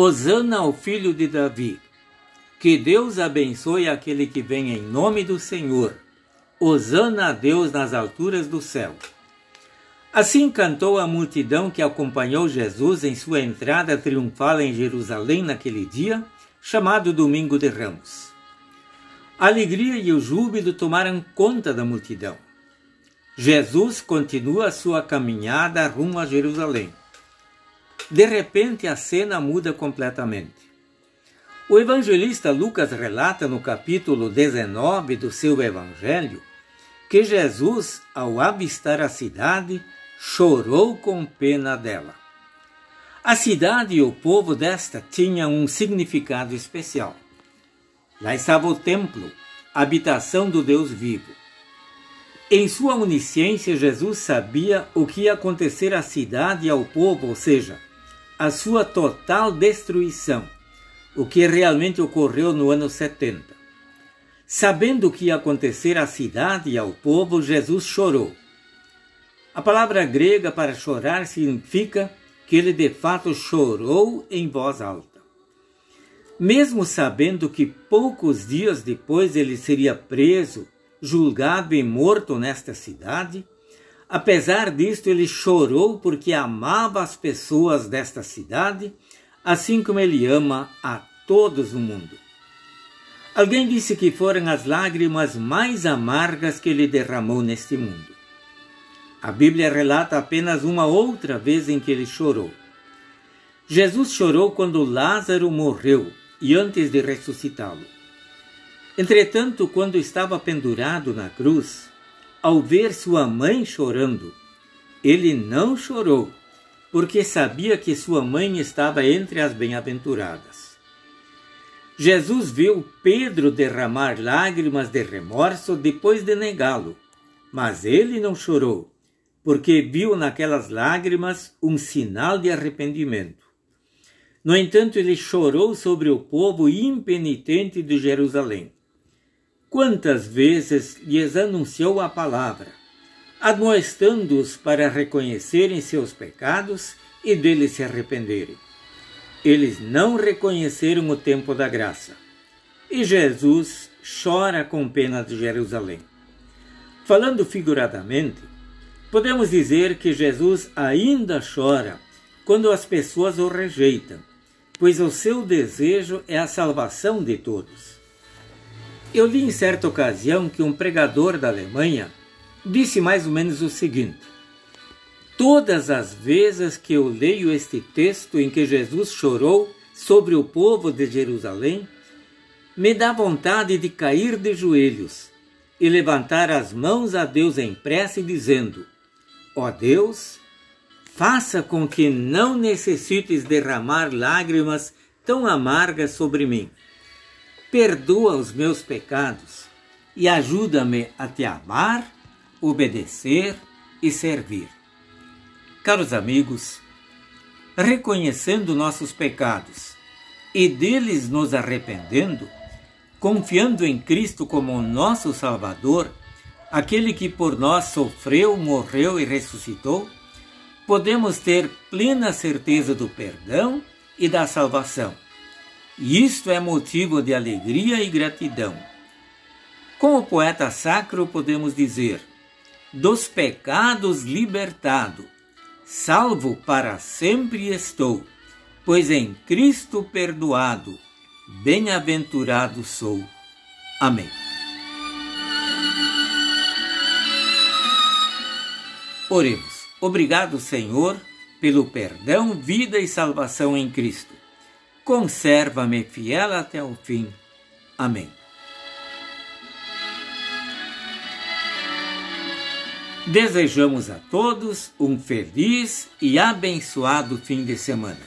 Osana ao filho de Davi. Que Deus abençoe aquele que vem em nome do Senhor. Osana a Deus nas alturas do céu. Assim cantou a multidão que acompanhou Jesus em sua entrada triunfal em Jerusalém naquele dia, chamado Domingo de Ramos. A alegria e o júbilo tomaram conta da multidão. Jesus continua sua caminhada rumo a Jerusalém. De repente, a cena muda completamente. O evangelista Lucas relata no capítulo 19 do seu evangelho que Jesus, ao avistar a cidade, chorou com pena dela. A cidade e o povo desta tinham um significado especial. Lá estava o templo, a habitação do Deus vivo. Em sua onisciência, Jesus sabia o que ia acontecer à cidade e ao povo, ou seja, a sua total destruição, o que realmente ocorreu no ano 70. Sabendo o que ia acontecer à cidade e ao povo, Jesus chorou. A palavra grega para chorar significa que ele de fato chorou em voz alta. Mesmo sabendo que poucos dias depois ele seria preso, julgado e morto nesta cidade, apesar disto ele chorou porque amava as pessoas desta cidade, assim como ele ama a todos no mundo. Alguém disse que foram as lágrimas mais amargas que ele derramou neste mundo. A Bíblia relata apenas uma outra vez em que ele chorou. Jesus chorou quando Lázaro morreu e antes de ressuscitá-lo. Entretanto, quando estava pendurado na cruz, ao ver sua mãe chorando, ele não chorou, porque sabia que sua mãe estava entre as bem-aventuradas. Jesus viu Pedro derramar lágrimas de remorso depois de negá-lo, mas ele não chorou porque viu naquelas lágrimas um sinal de arrependimento. No entanto, ele chorou sobre o povo impenitente de Jerusalém. Quantas vezes lhes anunciou a palavra, admoestando-os para reconhecerem seus pecados e deles se arrependerem. Eles não reconheceram o tempo da graça. E Jesus chora com pena de Jerusalém. Falando figuradamente, Podemos dizer que Jesus ainda chora quando as pessoas o rejeitam, pois o seu desejo é a salvação de todos. Eu li em certa ocasião que um pregador da Alemanha disse mais ou menos o seguinte: Todas as vezes que eu leio este texto em que Jesus chorou sobre o povo de Jerusalém, me dá vontade de cair de joelhos e levantar as mãos a Deus em prece, dizendo: Ó Deus, faça com que não necessites derramar lágrimas tão amargas sobre mim. Perdoa os meus pecados e ajuda-me a te amar, obedecer e servir. Caros amigos, reconhecendo nossos pecados e deles nos arrependendo, confiando em Cristo como nosso Salvador, aquele que por nós sofreu, morreu e ressuscitou, podemos ter plena certeza do perdão e da salvação. E isto é motivo de alegria e gratidão. Como poeta sacro, podemos dizer: dos pecados libertado, salvo para sempre estou, pois em Cristo perdoado, bem-aventurado sou. Amém. Oremos. Obrigado, Senhor, pelo perdão, vida e salvação em Cristo. Conserva-me fiel até o fim. Amém. Desejamos a todos um feliz e abençoado fim de semana.